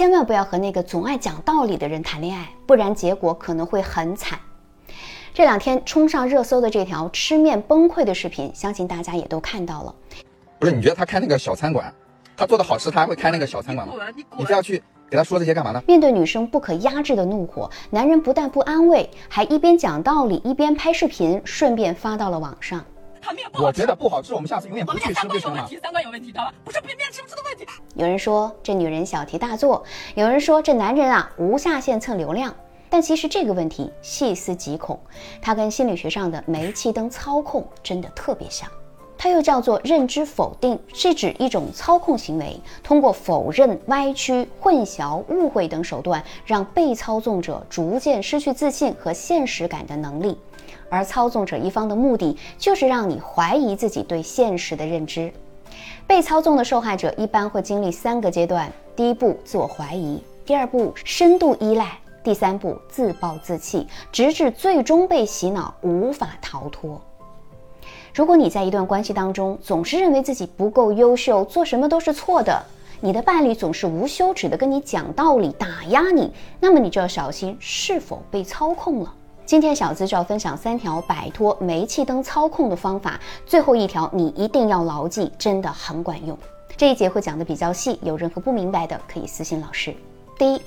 千万不要和那个总爱讲道理的人谈恋爱，不然结果可能会很惨。这两天冲上热搜的这条吃面崩溃的视频，相信大家也都看到了。不是，你觉得他开那个小餐馆，他做的好吃，他还会开那个小餐馆吗？你非要去给他说这些干嘛呢？面对女生不可压制的怒火，男人不但不安慰，还一边讲道理一边拍视频，顺便发到了网上。我觉得不好吃，我们下次永远不去吃，为什么？三观有问题，知道吧？不是面吃不吃的问题。有人说这女人小题大做，有人说这男人啊无下限蹭流量。但其实这个问题细思极恐，它跟心理学上的煤气灯操控真的特别像。它又叫做认知否定，是指一种操控行为，通过否认、歪曲、混淆、误会等手段，让被操纵者逐渐失去自信和现实感的能力。而操纵者一方的目的就是让你怀疑自己对现实的认知。被操纵的受害者一般会经历三个阶段：第一步，自我怀疑；第二步，深度依赖。第三步，自暴自弃，直至最终被洗脑，无法逃脱。如果你在一段关系当中总是认为自己不够优秀，做什么都是错的，你的伴侣总是无休止的跟你讲道理，打压你，那么你就要小心是否被操控了。今天小资就要分享三条摆脱煤气灯操控的方法，最后一条你一定要牢记，真的很管用。这一节会讲的比较细，有任何不明白的可以私信老师。第一。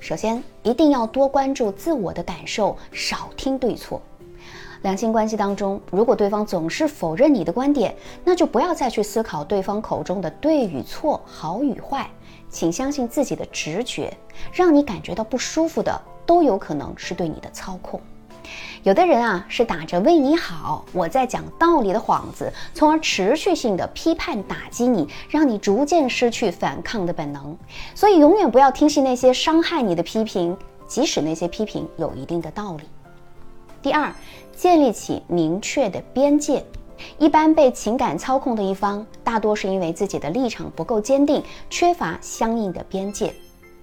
首先，一定要多关注自我的感受，少听对错。两性关系当中，如果对方总是否认你的观点，那就不要再去思考对方口中的对与错、好与坏，请相信自己的直觉。让你感觉到不舒服的，都有可能是对你的操控。有的人啊，是打着为你好，我在讲道理的幌子，从而持续性的批判打击你，让你逐渐失去反抗的本能。所以，永远不要听信那些伤害你的批评，即使那些批评有一定的道理。第二，建立起明确的边界。一般被情感操控的一方，大多是因为自己的立场不够坚定，缺乏相应的边界。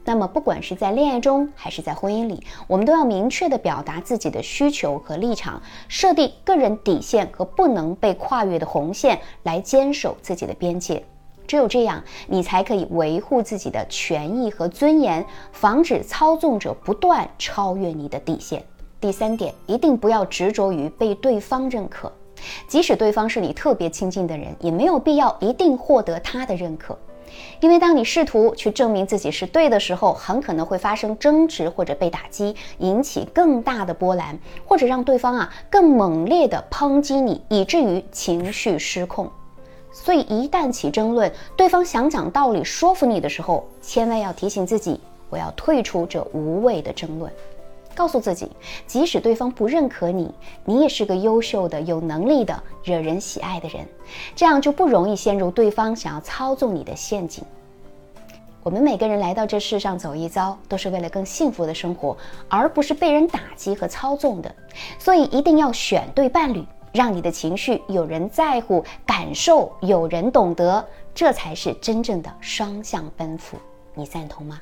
那么，不管是在恋爱中还是在婚姻里，我们都要明确地表达自己的需求和立场，设定个人底线和不能被跨越的红线，来坚守自己的边界。只有这样，你才可以维护自己的权益和尊严，防止操纵者不断超越你的底线。第三点，一定不要执着于被对方认可，即使对方是你特别亲近的人，也没有必要一定获得他的认可。因为当你试图去证明自己是对的时候，很可能会发生争执或者被打击，引起更大的波澜，或者让对方啊更猛烈的抨击你，以至于情绪失控。所以一旦起争论，对方想讲道理说服你的时候，千万要提醒自己，我要退出这无谓的争论。告诉自己，即使对方不认可你，你也是个优秀的、有能力的、惹人喜爱的人，这样就不容易陷入对方想要操纵你的陷阱。我们每个人来到这世上走一遭，都是为了更幸福的生活，而不是被人打击和操纵的。所以一定要选对伴侣，让你的情绪有人在乎，感受有人懂得，这才是真正的双向奔赴。你赞同吗？